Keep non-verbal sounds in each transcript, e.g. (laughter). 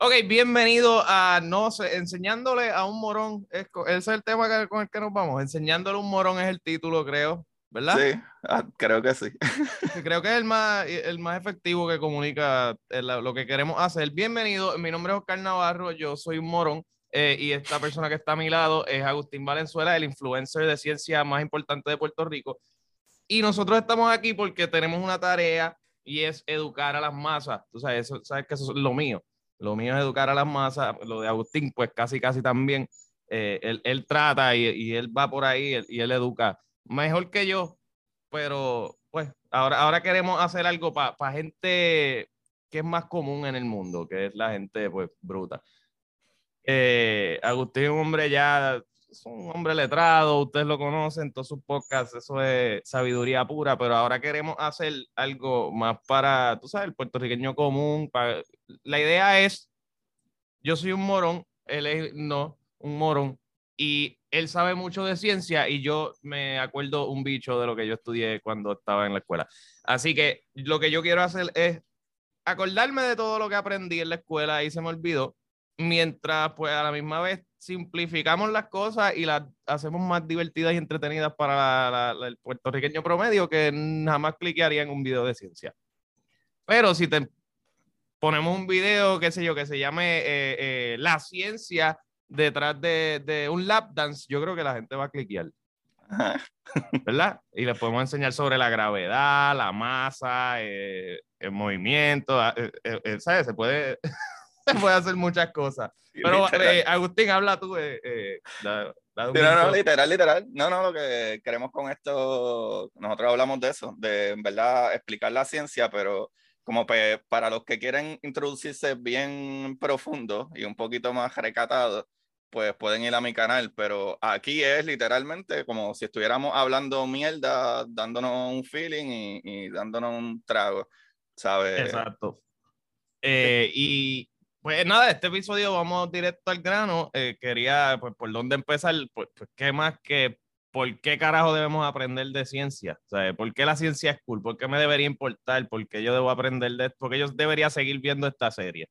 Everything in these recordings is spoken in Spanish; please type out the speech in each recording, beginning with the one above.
Ok, bienvenido a no sé, enseñándole a un morón. Es, ese es el tema con el que nos vamos. Enseñándole a un morón es el título, creo, ¿verdad? Sí, ah, creo que sí. (laughs) creo que es el más, el más efectivo que comunica eh, lo que queremos hacer. Bienvenido, mi nombre es Oscar Navarro, yo soy un morón. Eh, y esta persona que está a mi lado es Agustín Valenzuela, el influencer de ciencia más importante de Puerto Rico. Y nosotros estamos aquí porque tenemos una tarea y es educar a las masas. Tú sabes, eso, sabes que eso es lo mío. Lo mío es educar a las masas. Lo de Agustín, pues casi, casi también. Eh, él, él, trata y, y, él va por ahí y él educa mejor que yo, pero pues ahora, ahora queremos hacer algo para gente que es más común en el mundo, que es la gente pues bruta. Eh, Agustín hombre ya, es un hombre letrado, ustedes lo conocen, todos sus podcasts, eso es sabiduría pura, pero ahora queremos hacer algo más para, tú sabes, el puertorriqueño común. Para... La idea es, yo soy un morón, él es no, un morón, y él sabe mucho de ciencia y yo me acuerdo un bicho de lo que yo estudié cuando estaba en la escuela. Así que lo que yo quiero hacer es acordarme de todo lo que aprendí en la escuela y se me olvidó mientras pues a la misma vez simplificamos las cosas y las hacemos más divertidas y entretenidas para el puertorriqueño promedio que jamás cliquearía en un video de ciencia. Pero si te ponemos un video, qué sé yo, que se llame eh, eh, La ciencia detrás de, de, un lap dance, yo creo que la gente va a cliquear. (laughs) ¿Verdad? Y les podemos enseñar sobre la gravedad, la masa, eh, el movimiento, ¿sabes? Se puede (laughs) (laughs) puede hacer muchas cosas. Pero eh, Agustín, habla tú. Eh, eh no, no, literal, literal. No, no, lo que queremos con esto, nosotros hablamos de eso, de en verdad explicar la ciencia, pero como para los que quieren introducirse bien profundo y un poquito más recatado, pues pueden ir a mi canal, pero aquí es literalmente como si estuviéramos hablando mierda, dándonos un feeling y, y dándonos un trago, ¿sabes? Exacto. Eh, y pues nada, este episodio vamos directo al grano. Eh, quería, pues, por dónde empezar, pues, pues, qué más que, ¿por qué carajo debemos aprender de ciencia? Sea, ¿por qué la ciencia es cool? ¿Por qué me debería importar? ¿Por qué yo debo aprender de esto? ¿Por qué yo debería seguir viendo esta serie?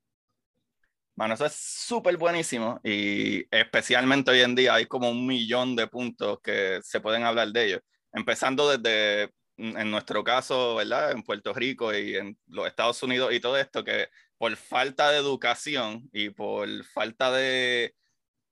Bueno, eso es súper buenísimo y especialmente hoy en día hay como un millón de puntos que se pueden hablar de ellos. Empezando desde, en nuestro caso, ¿verdad? En Puerto Rico y en los Estados Unidos y todo esto, que por falta de educación y por falta de,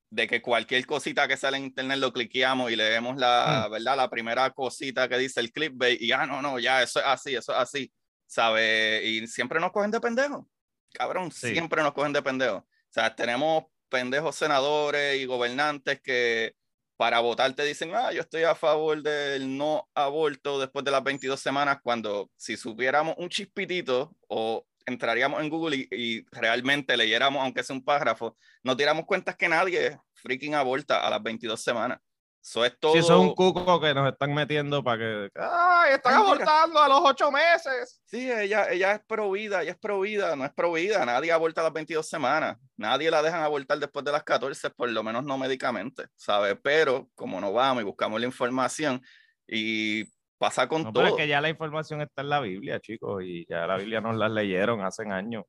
de que cualquier cosita que sale en internet lo cliqueamos y leemos la, mm. ¿verdad? La primera cosita que dice el clickbait y ah, no, no, ya, eso es así, eso es así, ¿sabe? Y siempre nos cogen de pendejos, cabrón, siempre nos cogen de pendejos. O sea, tenemos pendejos senadores y gobernantes que para votar te dicen, ah, yo estoy a favor del no aborto después de las 22 semanas, cuando si supiéramos un chispitito o entraríamos en Google y, realmente leyéramos, aunque sea un párrafo, nos diéramos cuenta que nadie freaking aborta a las 22 semanas. Eso es todo. Sí, eso es un cuco que nos están metiendo para que. ¡Ay, están abortando a los ocho meses! Sí, ella, ella es provida, ella es provida, no es provida. Nadie aborta a las 22 semanas. Nadie la dejan abortar después de las 14, por lo menos no médicamente, ¿sabes? Pero como no vamos y buscamos la información y Pasa con todo. es que ya la información está en la Biblia, chicos, y ya la Biblia nos la leyeron hace años.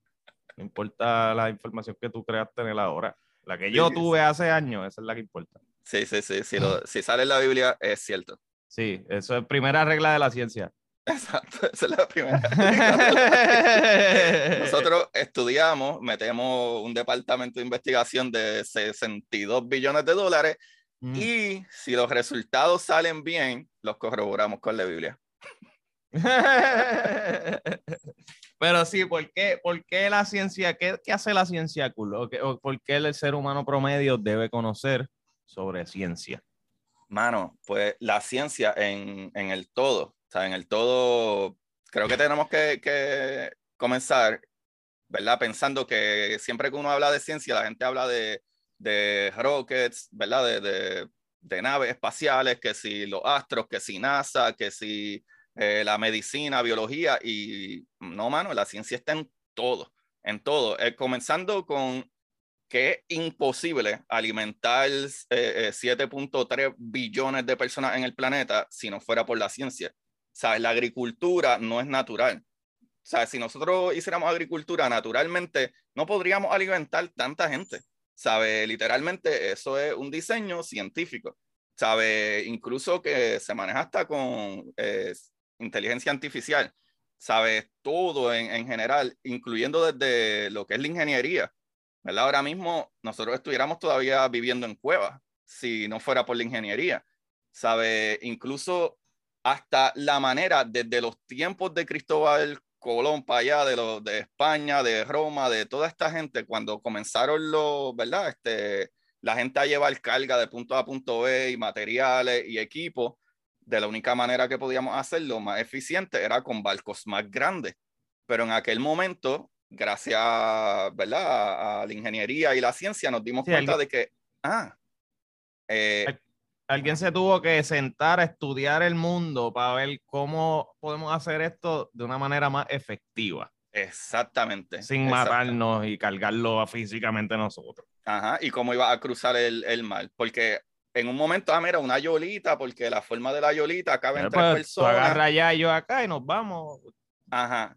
No importa la información que tú creas tener ahora. La que yo tuve hace años, esa es la que importa. Sí, sí, sí. Si, (laughs) si sale en la Biblia, es cierto. Sí, eso es primera regla de la ciencia. Exacto, esa es la primera. Nosotros estudiamos, metemos un departamento de investigación de 62 billones de dólares Mm. Y si los resultados salen bien, los corroboramos con la Biblia. (laughs) Pero sí, ¿por qué, por qué la ciencia, qué, qué, hace la ciencia cool? ¿O, por qué el ser humano promedio debe conocer sobre ciencia? Mano, pues la ciencia en, en el todo, o sea, en el todo, creo que tenemos que, que comenzar, ¿verdad? Pensando que siempre que uno habla de ciencia, la gente habla de de rockets, ¿verdad? De, de, de, naves espaciales, que si los astros, que si NASA, que si eh, la medicina, biología, y no, mano, la ciencia está en todo, en todo, eh, comenzando con que es imposible alimentar 7.3 eh, billones de personas en el planeta si no fuera por la ciencia. ¿Sabes? La agricultura no es natural. sea, si nosotros hiciéramos agricultura naturalmente, no podríamos alimentar tanta gente. ¿Sabe? Literalmente eso es un diseño científico. ¿Sabe? Incluso que se maneja hasta con eh, inteligencia artificial. ¿Sabe? Todo en, en, general, incluyendo desde lo que es la ingeniería. ¿Verdad? Ahora mismo nosotros estuviéramos todavía viviendo en cuevas si no fuera por la ingeniería. ¿Sabe? Incluso hasta la manera desde los tiempos de Cristóbal Colón para allá, de, los de España, de Roma, de toda esta gente, cuando comenzaron los, ¿verdad? Este, la gente a llevar carga de punto A a punto B y materiales y equipos, de la única manera que podíamos hacerlo más eficiente era con barcos más grandes. Pero en aquel momento, gracias ¿verdad? a la ingeniería y la ciencia, nos dimos cuenta de que, ah, eh, alguien se tuvo que sentar a estudiar el mundo para ver cómo podemos hacer esto de una manera más efectiva. Exactamente. Sin matarnos y cargarlo físicamente nosotros. Ajá, y cómo iba a cruzar el, el mar. Porque en un momento, ah, mira, una yolita, porque la forma de la yolita cabe en tres pues, personas. Tú agarra ya y yo acá y nos vamos. Ajá.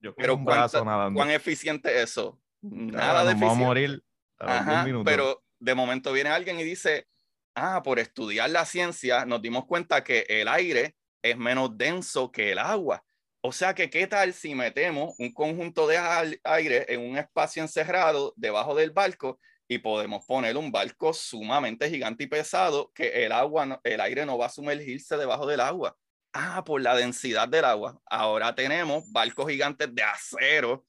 Yo pero un ¿cuán eficiente es eso? Nada de eficiente. Vamos a morir. Ajá, pero de momento viene alguien y dice, ah, por estudiar la ciencia nos dimos cuenta que el aire es menos denso que el agua. O sea que, ¿qué tal si metemos un conjunto de aire en un espacio encerrado debajo del barco y podemos poner un barco sumamente gigante y pesado que el agua, el aire no va a sumergirse debajo del agua? Ah, por la densidad del agua. Ahora tenemos barcos gigantes de acero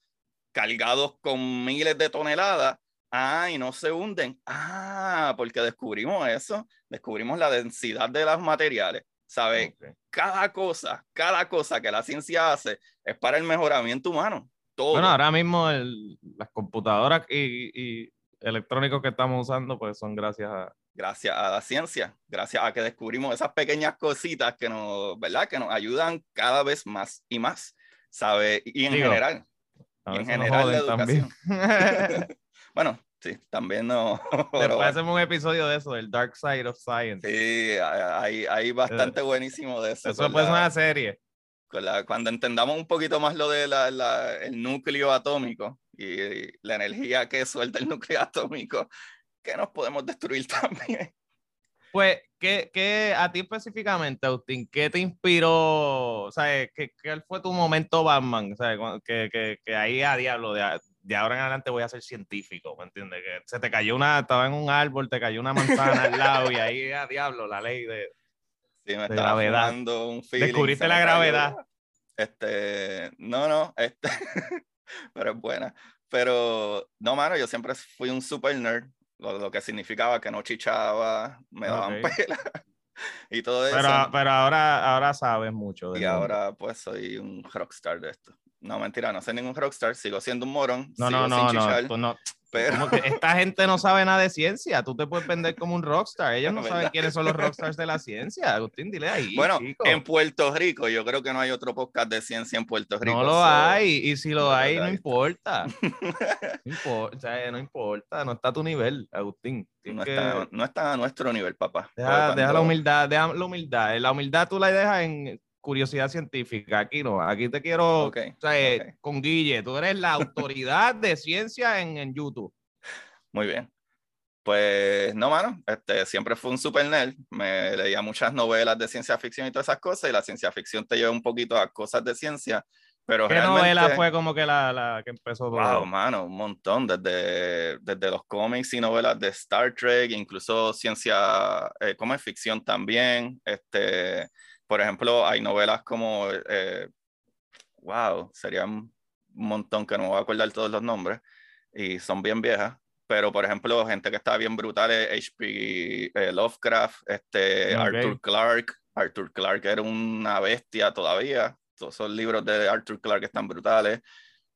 cargados con miles de toneladas Ah, y no se hunden. Ah, porque descubrimos eso, descubrimos la densidad de los materiales. ¿Sabes? Cada cosa, cada cosa que la ciencia hace es para el mejoramiento humano. Todo. Bueno, ahora mismo las computadoras y, y, electrónicos que estamos usando, pues son gracias a... Gracias a la ciencia, gracias a que descubrimos esas pequeñas cositas que nos, ¿verdad? Que nos ayudan cada vez más y más, ¿sabes? Y en general. Y en general la educación. (laughs) (laughs) bueno, sí, también no. (laughs) Después hacemos un episodio de eso, del Dark Side of Science. Sí, hay, hay bastante buenísimo de eso. Eso puede ser una serie. cuando entendamos un poquito más lo del de el núcleo atómico y, la energía que suelta el núcleo (laughs) atómico, que nos podemos destruir (laughs) también. Pues, ¿qué, qué a ti específicamente, Austin, qué te inspiró? Sea, ¿qué, ¿qué, fue tu momento Batman? Sea, que, que, que ahí a diablo, de, de ahora en adelante voy a ser científico, ¿me entiendes? Que se te cayó una, estaba en un árbol, te cayó una manzana al lado y ahí, a diablo, la ley de, sí, me de gravedad. Un feeling, Descubriste la gravedad. Este, no, no, este, (laughs) pero es buena. Pero, no, mano, yo siempre fui un super nerd, lo, que significaba que no chichaba, me daban pela (laughs) y todo pero, eso. Pero ahora, ahora sabes mucho. De y ahora, pues, soy un rockstar de esto. No, mentira, no soy ningún rockstar, sigo siendo un morón. No, no, no, no, no. Pero... Que esta gente no sabe nada de ciencia. Tú te puedes vender como un rockstar. Ellos (laughs) no saben quiénes son los (laughs) rockstars de la ciencia. Agustín, dile ahí. Bueno, en Puerto Rico, yo creo que no hay otro podcast de ciencia en Puerto Rico. No lo hay. Y si lo hay, no importa. (laughs) no importa. no importa. No está a tu nivel, Agustín. No, está, no, está, a nuestro nivel, papá. Deja, deja la humildad. Deja la humildad. La humildad tú la dejas en curiosidad científica. Aquí no, aquí te quiero, o sea, eh, con Guille, tú eres la autoridad de ciencia en, en, YouTube. Muy bien. Pues no, mano, este, siempre fue un super nerd. Me leía muchas novelas de ciencia ficción y todas esas cosas, y la ciencia ficción te lleva un poquito a cosas de ciencia. Pero ¿Qué novela fue como que la, la que empezó todo? Wow, mano, un montón, desde, desde los cómics y novelas de Star Trek, incluso ciencia, eh, como es ficción también, este, por ejemplo, hay novelas como, eh, wow, serían un montón que no me voy a acordar todos los nombres y son bien viejas, pero por ejemplo, gente que está bien brutal es H.P. Eh, Lovecraft, este, Arthur Clarke, Arthur Clarke era una bestia todavía, todos esos libros de Arthur Clarke están brutales,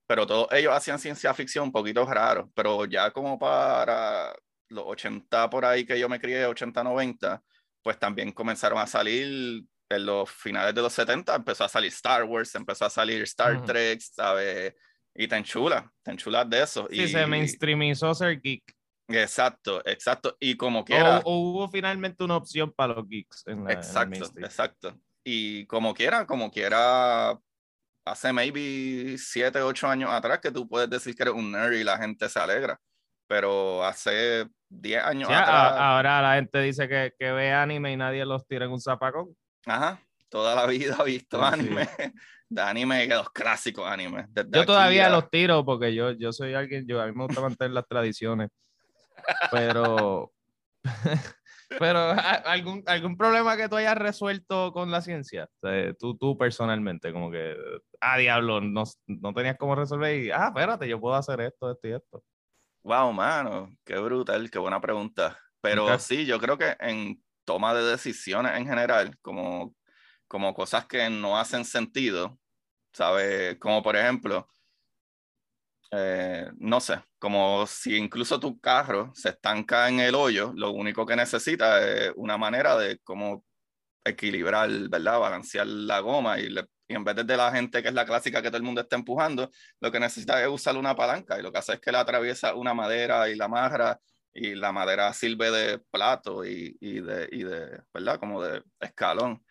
pero todos ellos hacían ciencia ficción un poquito raro, pero ya como para los 80 por ahí que yo me crié, 80, 90, pues también comenzaron a salir en los finales de los 70 empezó a salir Star Wars, empezó a salir Star Trek, ¿sabes? Y tan chula, tan chula de eso. Sí, y, se mainstreamizó ser geek. Exacto, exacto. Y como quiera. O, hubo finalmente una opción para los geeks. exacto, exacto. Y como quiera, como quiera, hace maybe 7, 8 años atrás que tú puedes decir que eres un nerd y la gente se alegra. Pero hace 10 años Sí, atrás. ahora la gente dice que, que ve anime y nadie los tira en un zapacón. Ajá, toda la vida he visto Sí, anime, (laughs) de anime, de los clásicos desde Yo todavía los tiro porque yo, yo soy alguien, yo, a mí me gusta mantener las tradiciones. Pero, (laughs) pero ¿a- ¿algún, algún problema que tú hayas resuelto con la ciencia? O sea, tú, tú personalmente, como que, ah, diablo, no, no tenías cómo resolver y, ah, espérate, yo puedo hacer esto, esto y esto. Wow, mano, qué brutal, qué buena pregunta. Pero Ok. sí, yo creo que en toma de decisiones en general, como, como cosas que no hacen sentido, ¿sabes? Como por ejemplo, eh, no sé, como si incluso tu carro se estanca en el hoyo, lo único que necesita es una manera de cómo equilibrar, ¿verdad? Balancear la goma y, y en vez de la gente que es la clásica que todo el mundo está empujando, lo que necesita es usar una palanca y lo que hace es que la atraviesa una madera y la amarra y la madera sirve de plato y, y de, y de, ¿verdad? Como de escalón.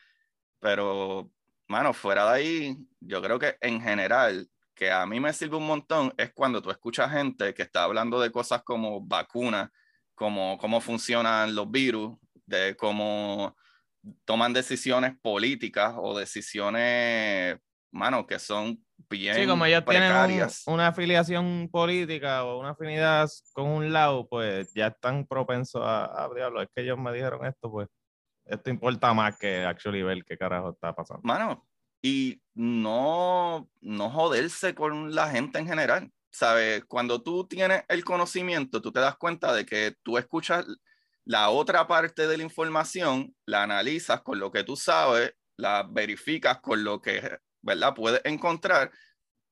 Pero, mano, fuera de ahí, yo creo que en general, que a mí me sirve un montón es cuando tú escuchas gente que está hablando de cosas como vacunas, como cómo funcionan los virus, de cómo toman decisiones políticas o decisiones, mano, que son bien Sí, como tienen un- una afiliación política o una afinidad con un lado, pues ya están propensos a, a diablo, es que ellos me dijeron esto, pues esto importa más que actually ver qué carajo está pasando. Mano, y no, no joderse con la gente en general. ¿Sabes? Cuando tú tienes el conocimiento, tú te das cuenta de que tú escuchas la otra parte de la información, la analizas con lo que tú sabes, la verificas con lo que, ¿verdad? Puedes encontrar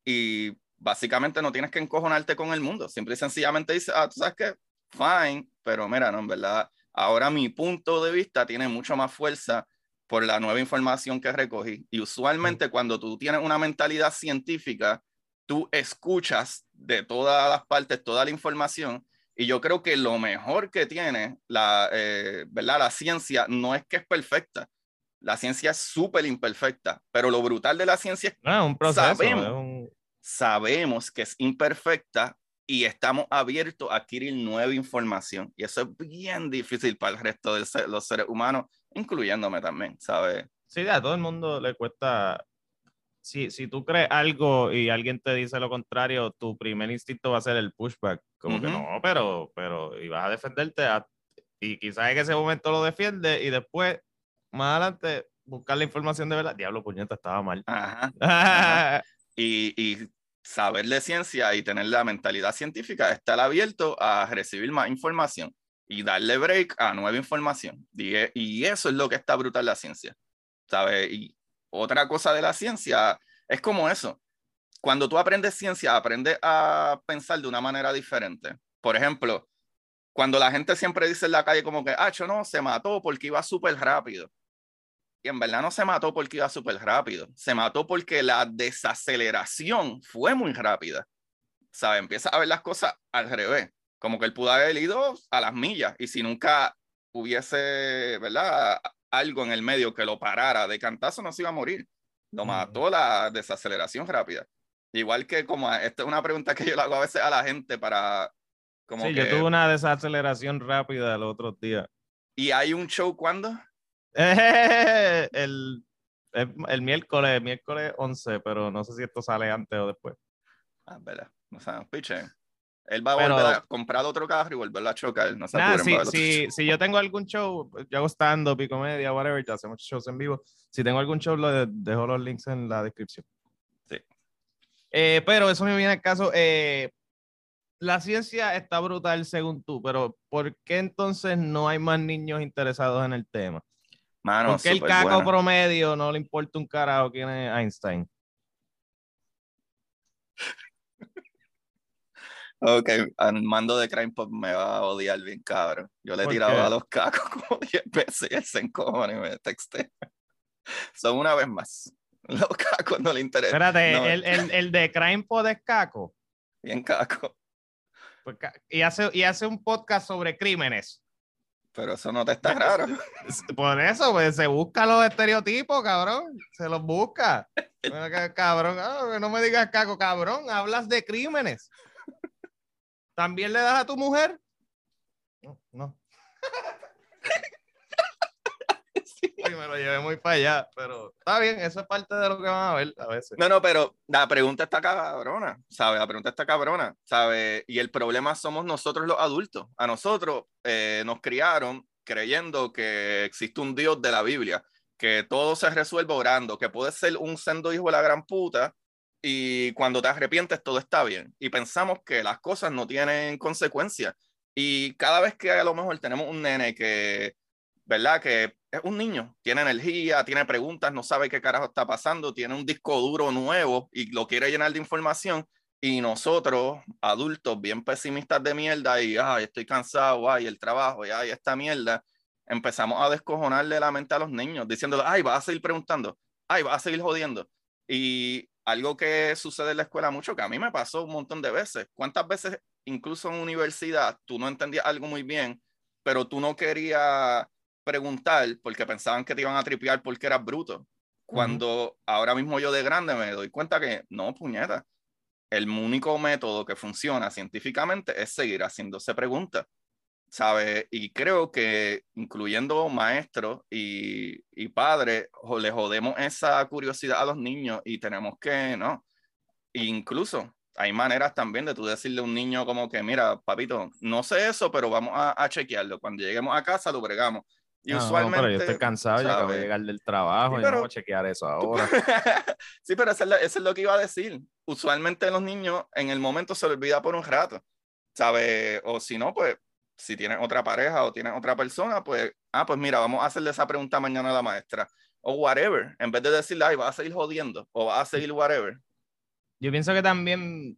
y básicamente no tienes que encojonarte con el mundo. Simple y sencillamente dices, ah, tú sabes qué, fine, pero mira, no, en verdad, ahora mi punto de vista tiene mucho más fuerza por la nueva información que recogí. Y usualmente cuando tú tienes una mentalidad científica, tú escuchas de todas las partes toda la información. Y yo creo que lo mejor que tiene la, eh, ¿verdad? la ciencia no es que es perfecta. La ciencia es súper imperfecta, pero lo brutal de la ciencia es que No, un proceso. Sabemos. es un- sabemos que es imperfecta y estamos abiertos a adquirir nueva información. Y eso es bien difícil para el resto de los seres humanos, incluyéndome también, ¿sabes? Sí, a todo el mundo le cuesta. Si, si tú crees algo y alguien te dice lo contrario, tu primer instinto va a ser el pushback. Como que Ujú. no, pero, pero, y vas a defenderte. a- y quizás en ese momento lo defiende y después, más adelante, buscar la información de verdad. Diablo, puñeta, estaba mal. Ajá. (laughs) Ajá. Y, y saber de ciencia y tener la mentalidad científica, estar abierto a recibir más información y darle break a nueva información. Y, e- y eso es lo que está brutal la ciencia, ¿sabes? Y otra cosa de la ciencia es como eso. Cuando tú aprendes ciencia, aprendes a pensar de una manera diferente. Por ejemplo, cuando la gente siempre dice en la calle como que, ah, yo no, se mató porque iba súper rápido. Y en verdad no se mató porque iba súper rápido. Se mató porque la desaceleración fue muy rápida. ¿Sabes? Empieza a ver las cosas al revés. Como que él pudo haber ido a las millas. Y si nunca hubiese, ¿verdad? Algo en el medio que lo parara de cantazo, no se iba a morir. Lo mató la desaceleración rápida. Igual que como, esta es una pregunta que yo le hago a veces a la gente para... Como sí, que, yo tuve una desaceleración rápida los otros días. ¿Y hay un show cuándo? (laughs) el, el, el miércoles, miércoles 11, pero no sé si esto sale antes o después. Ah, verdad. No sabemos, piche. Él va a Pero- volver a comprar otro carro y volverlo a chocar. No se apuren, si, si, si yo tengo algún show, yo hago stand-up y comedia, whatever, ya hacemos shows en vivo. Si tengo algún show, lo de- dejo los links en la descripción. Sí. Eh, pero eso me viene al caso. eh, la ciencia está brutal según tú, pero ¿por qué entonces no hay más niños interesados en el tema? Mano, ¿Por qué el caco promedio no le importa un carajo quién es Einstein? Ok, Armando de Crime Pop me va a odiar bien, cabrón. Yo le he ¿Por tirado qué? a los cacos (laughs) como 10 veces y él se encojona y me texté. Son una vez más. Los cacos no le interesan. Espérate, No. el, el, el de Crime Pod es caco. Bien caco. Pues y, hace, y hace un podcast sobre crímenes. pero eso no te está raro. (laughs) Por eso, pues se busca los estereotipos, cabrón. Se los busca. cabrón, ah, no me digas caco, cabrón. Hablas de crímenes. ¿También le das a tu mujer? No, no. Me lo llevé muy para allá, pero está bien, eso es parte de lo que van a ver a veces. No, no, pero la pregunta está cabrona, ¿sabes? La pregunta está cabrona, ¿sabes? Y el problema somos nosotros los adultos. A nosotros eh, nos criaron creyendo que existe un Dios de la Biblia, que todo se resuelve orando, que puedes ser un sendo hijo de la gran puta y cuando te arrepientes todo está bien. Y pensamos que las cosas no tienen consecuencias. Y cada vez que a lo mejor tenemos un nene que, ¿verdad? Que es un niño, tiene energía, tiene preguntas, no sabe qué carajo está pasando, tiene un disco duro nuevo y lo quiere llenar de información. Y nosotros, adultos, bien pesimistas de mierda, y ay, estoy cansado, ay, el trabajo, y ay, esta mierda, empezamos a descojonarle la mente a los niños, diciéndole, ay, vas a seguir preguntando, ay, vas a seguir jodiendo. Y algo que sucede en la escuela mucho, que a mí me pasó un montón de veces. ¿Cuántas veces, incluso en universidad, tú no entendías algo muy bien, pero tú no querías preguntar porque pensaban que te iban a tripear porque eras bruto. Cuando ahora mismo yo de grande me doy cuenta que no, puñeta. El único método que funciona científicamente es seguir haciéndose preguntas. ¿Sabe? Y creo que incluyendo maestros y, y padres, le jodemos esa curiosidad a los niños y tenemos que, ¿no? incluso hay maneras también de tú decirle a un niño como que, mira, papito, no sé eso, pero vamos a, a chequearlo. Cuando lleguemos a casa lo bregamos. Y usualmente. pero yo estoy cansado, ya acabo de llegar del trabajo y no voy a chequear eso ahora. (laughs) sí, pero eso es, lo que iba a decir. Usualmente los niños en el momento se les olvida por un rato, ¿sabes? O si no, pues si tienen otra pareja o tienen otra persona, pues, ah, pues mira, vamos a hacerle esa pregunta mañana a la maestra. O whatever, en vez de decirle, ay, va a seguir jodiendo o va a seguir whatever. Yo pienso que también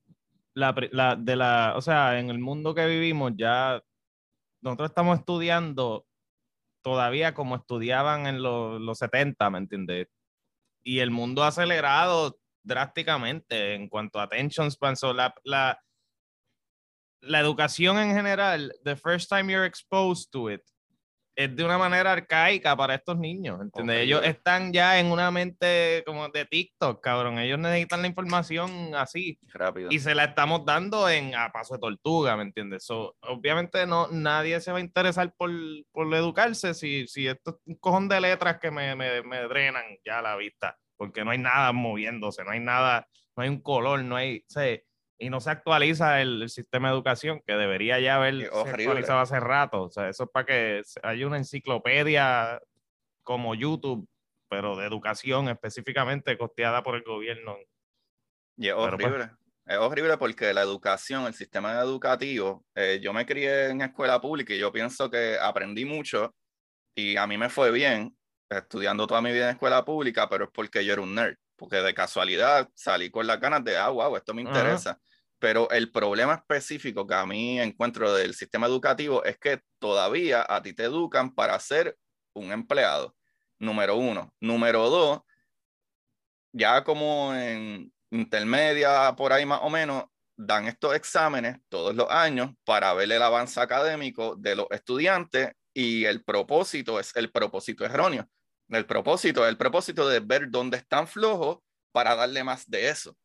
la, la, de la, o sea, en el mundo que vivimos ya nosotros estamos estudiando todavía como estudiaban en los, los 70, ¿me entiendes? Y el mundo ha acelerado drásticamente en cuanto a attention span. So la, la, la educación en general, the first time you're exposed to it, es de una manera arcaica para estos niños, ¿entiendes? Ellos están ya en una mente como de TikTok, cabrón. Ellos necesitan la información así. Rápido. Y se la estamos dando en a paso de tortuga, ¿me entiendes? So, obviamente no, nadie se va a interesar por, por educarse si, si esto es un cojón de letras que me, me, me drenan ya la vista, porque no hay nada moviéndose, no hay nada, no hay un color, no hay... O y no se actualiza el, sistema de educación que debería ya haber actualizado hace rato. O sea, eso es para que haya una enciclopedia como YouTube, pero de educación específicamente costeada por el gobierno. Y es pues horrible. es horrible porque la educación, el sistema educativo, eh, yo me crié en escuela pública y yo pienso que aprendí mucho y a mí me fue bien estudiando toda mi vida en escuela pública, pero es porque yo era un nerd porque de casualidad salí con las ganas de, ah, wow, esto me interesa. Pero el problema específico que a mí encuentro del sistema educativo es que todavía a ti te educan para ser un empleado, número uno. Número dos, ya como en intermedia, por ahí más o menos, dan estos exámenes todos los años para ver el avance académico de los estudiantes y el propósito es el propósito erróneo. El propósito es el propósito de ver dónde están flojos para darle más de eso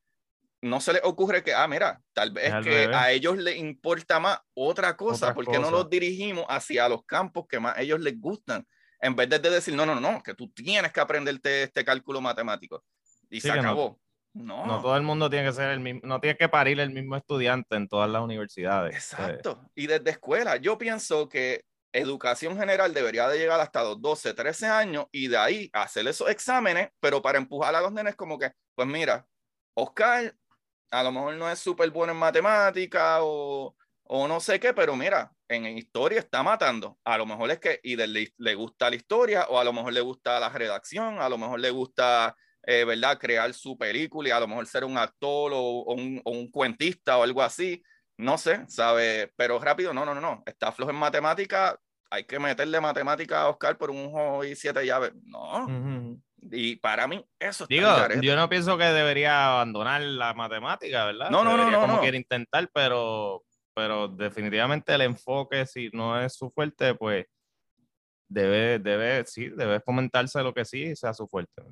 no se les ocurre que, ah, mira, tal vez que a ellos les importa más otra cosa, porque no los dirigimos hacia los campos que más a ellos les gustan, en vez de decir, no, no, no, que tú tienes que aprenderte este cálculo matemático. Y se acabó. No, no. todo el mundo tiene que ser el mismo, no tiene que parir el mismo estudiante en todas las universidades. Exacto. Y desde escuela, yo pienso que educación general debería de llegar hasta los 12, 13 años y de ahí hacer esos exámenes, pero para empujar a los nenes como que, pues mira, Oscar a lo mejor no es súper bueno en matemática o, o, no sé qué, pero mira, en historia está matando. A lo mejor es que y le, gusta la historia o a lo mejor le gusta la redacción, a lo mejor le gusta, eh, ¿verdad?, crear su película y a lo mejor ser un actor o, un, o cuentista o algo así. No sé, ¿sabe? Pero rápido, no, no, no, no. Está flojo en matemática, hay que meterle matemática a Oscar por un juego y siete llaves. No. Y para mí, eso Digo, yo no pienso que debería abandonar la matemática, ¿verdad? No, no, no, no. Como quiere intentar, pero, pero definitivamente el enfoque, si no es su fuerte, pues debe, debe, sí, debe fomentarse lo que sí sea su fuerte.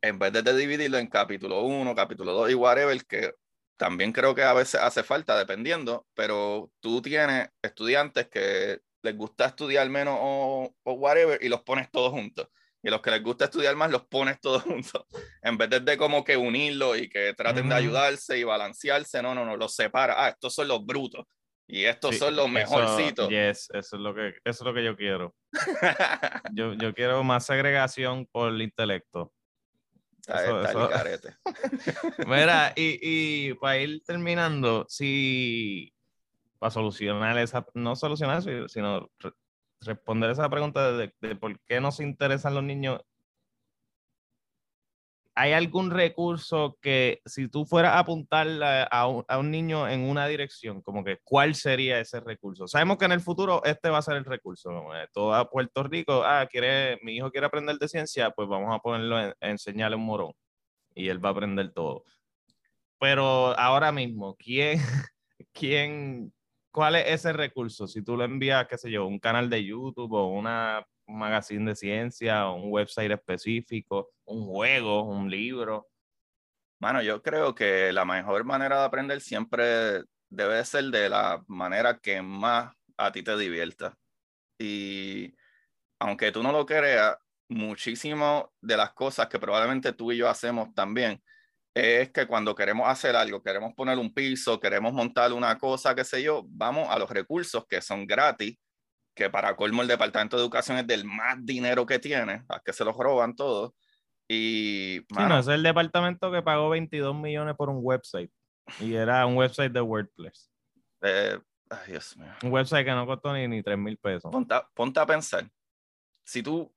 En vez de dividirlo en capítulo 1, capítulo 2 y whatever, que también creo que a veces hace falta, dependiendo, pero tú tienes estudiantes que les gusta estudiar menos o, whatever y los pones todos juntos. Y los que les gusta estudiar más los pones todos (laughs) juntos. En vez de, como que unirlos y que traten de ayudarse y balancearse, no, no, no, los separa. Ah, estos son los brutos y estos son los mejorcitos. Yes, eso es lo que, eso es lo que yo quiero. (laughs) yo, yo quiero más segregación por el intelecto. (laughs) Mira, y, y, para ir terminando, si para solucionar esa, no solucionar, sino responder esa pregunta de, por qué nos interesan los niños ¿hay algún recurso que si tú fueras a apuntar a un, niño en una dirección, como que cuál sería ese recurso? Sabemos que en el futuro este va a ser el recurso. Eh, todo Puerto Rico, ah, quiere, mi hijo quiere aprender de ciencia, pues vamos a ponerlo a enseñarle un morón y él va a aprender todo. Pero ahora mismo, ¿quién, (laughs) quién, cuál es ese recurso? Si tú lo envías, qué sé yo, un canal de YouTube o una un magazine de ciencia, un website específico, un juego, un libro? Bueno, yo creo que la mejor manera de aprender siempre debe ser de la manera que más a ti te divierta. Y aunque tú no lo creas, muchísimo de las cosas que probablemente tú y yo hacemos también es que cuando queremos hacer algo, queremos poner un piso, queremos montar una cosa, qué sé yo, vamos a los recursos que son gratis que para colmo el Departamento de Educación es del más dinero que tiene, a que se los roban todos. Y, sí, no, es el departamento que pagó 22 millones por un website. Y era un website de WordPress. Eh, ay, Dios mío. Un website que no costó ni, ni 3 mil pesos. Ponte, ponte, a pensar. Si tú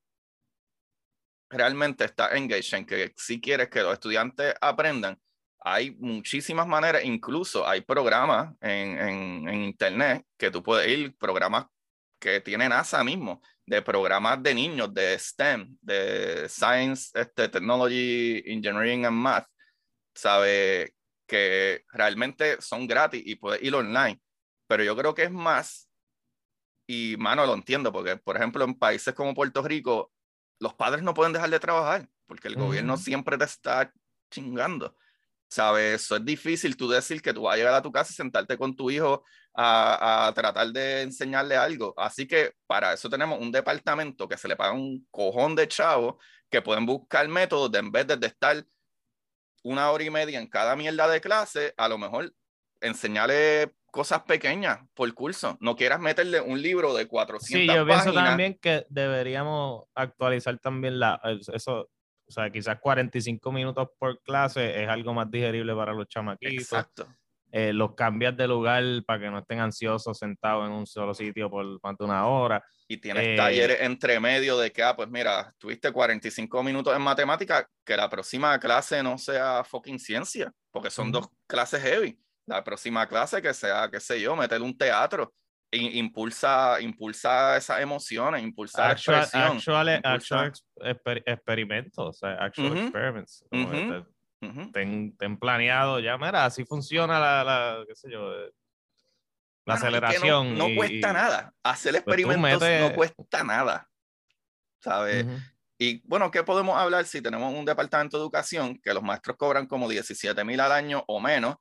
realmente estás engaged en que si quieres que los estudiantes aprendan, hay muchísimas maneras, incluso hay programas en, en, en internet que tú puedes ir, programas que tiene NASA mismo, de programas de niños, de STEM, de Science, este, Technology, Engineering and Math, sabe que realmente son gratis y puedes ir online. Pero yo creo que es más, y mano, lo entiendo, porque por ejemplo en países como Puerto Rico, los padres no pueden dejar de trabajar, porque el gobierno siempre te está chingando. ¿Sabes? Eso es difícil tú decir que tú vas a llegar a tu casa y sentarte con tu hijo a, a, tratar de enseñarle algo. Así que para eso tenemos un departamento que se le paga un cojón de chavos que pueden buscar métodos de en vez de estar una hora y media en cada mierda de clase, a lo mejor enseñarle cosas pequeñas por curso. No quieras meterle un libro de 400 páginas. Sí, yo pienso también que deberíamos actualizar también la, eso, o sea, quizás 45 minutos por clase es algo más digerible para los chamaquitos. Exacto. Eh, los cambias de lugar para que no estén ansiosos sentados en un solo sitio por más de una hora. Y tienes eh, talleres entre medio de que, ah, pues mira, tuviste 45 minutos en matemática, que la próxima clase no sea fucking ciencia, porque son dos clases heavy. La próxima clase que sea, qué sé yo, meter un teatro impulsa, impulsa esas emociones, impulsa actual, expresión. Actual, experimentos, actual experiments. ten, planeado, ya, mira, así funciona la, la qué sé yo, eh, la aceleración. No, cuesta nada. Hacer pues experimentos no cuesta nada. ¿Sabes? Y bueno, ¿qué podemos hablar si tenemos un departamento de educación que los maestros cobran como 17 mil al año o menos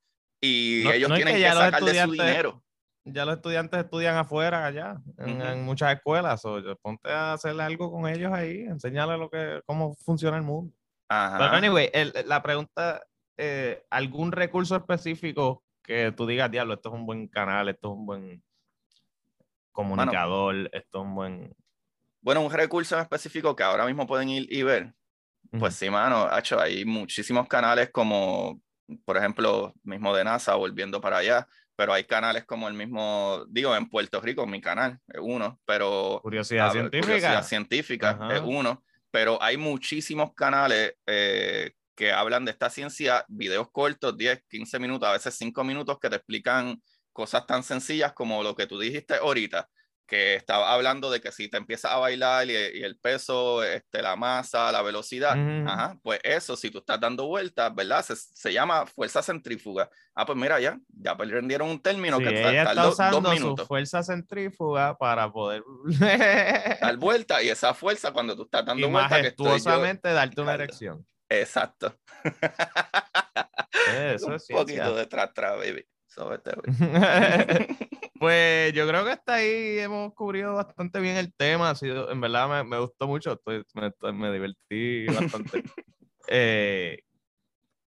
y ellos tienen que, sacar de su dinero? ya los estudiantes estudian afuera allá, en, muchas escuelas. O ponte a hacerle algo con ellos ahí, enseñarles lo que, cómo funciona el mundo. Pero anyway, la pregunta, eh, ¿algún recurso específico que tú digas, diablo, esto es un buen canal, esto es un buen comunicador, esto es un buen... Bueno, un recurso específico que ahora mismo pueden ir y ver. Pues sí, mano, hecho, hay muchísimos canales como, por ejemplo, mismo de NASA, volviendo para allá, pero hay canales como el mismo, digo, en Puerto Rico, mi canal es uno, pero... Curiosidad científica. Curiosidad científica es uno, pero hay muchísimos canales eh, que hablan de esta ciencia, videos cortos, 10, 15 minutos, a veces 5 minutos, que te explican cosas tan sencillas como lo que tú dijiste ahorita. Que estaba hablando de que si te empiezas a bailar y, el peso, este, la masa, la velocidad, ajá, pues eso, si tú estás dando vueltas, ¿verdad? Se, llama fuerza centrífuga. Ah, pues mira, ya, ya aprendieron un término que ella está usando dos minutos. Su fuerza centrífuga para poder (laughs) dar vuelta y esa fuerza cuando tú estás dando vueltas. Majestuosamente darte una erección. Exacto. (laughs) Eso un poquito de tras, baby. (laughs) (laughs) pues yo creo que hasta ahí hemos cubrido bastante bien el tema. Ha sido, en verdad me, me gustó mucho, me, me, divertí bastante. (laughs) eh,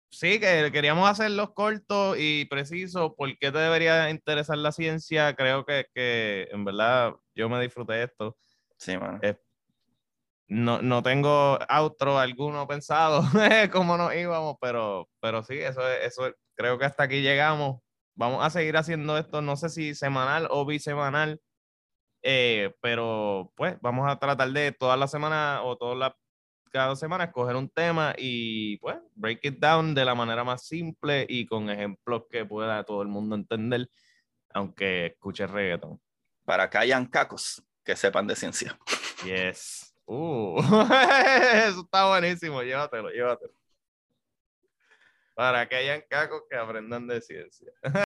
sí, que queríamos hacerlos cortos y precisos. ¿Por qué te debería interesar la ciencia? Creo que, que en verdad yo me disfruté esto. Sí, mano. no, no tengo outro alguno pensado cómo nos íbamos, pero, pero sí, eso, eso creo que hasta aquí llegamos vamos a seguir haciendo esto, no sé si semanal o bisemanal, eh, pero pues vamos a tratar de toda la semana o toda la, cada semana escoger un tema y pues break it down de la manera más simple y con ejemplos que pueda todo el mundo entender, aunque escuche reggaeton. Para que hayan cacos que sepan de ciencia. Yes. Uh, (laughs) eso está buenísimo, llévatelo, llévatelo. Para que hayan cacos que aprendan de ciencia.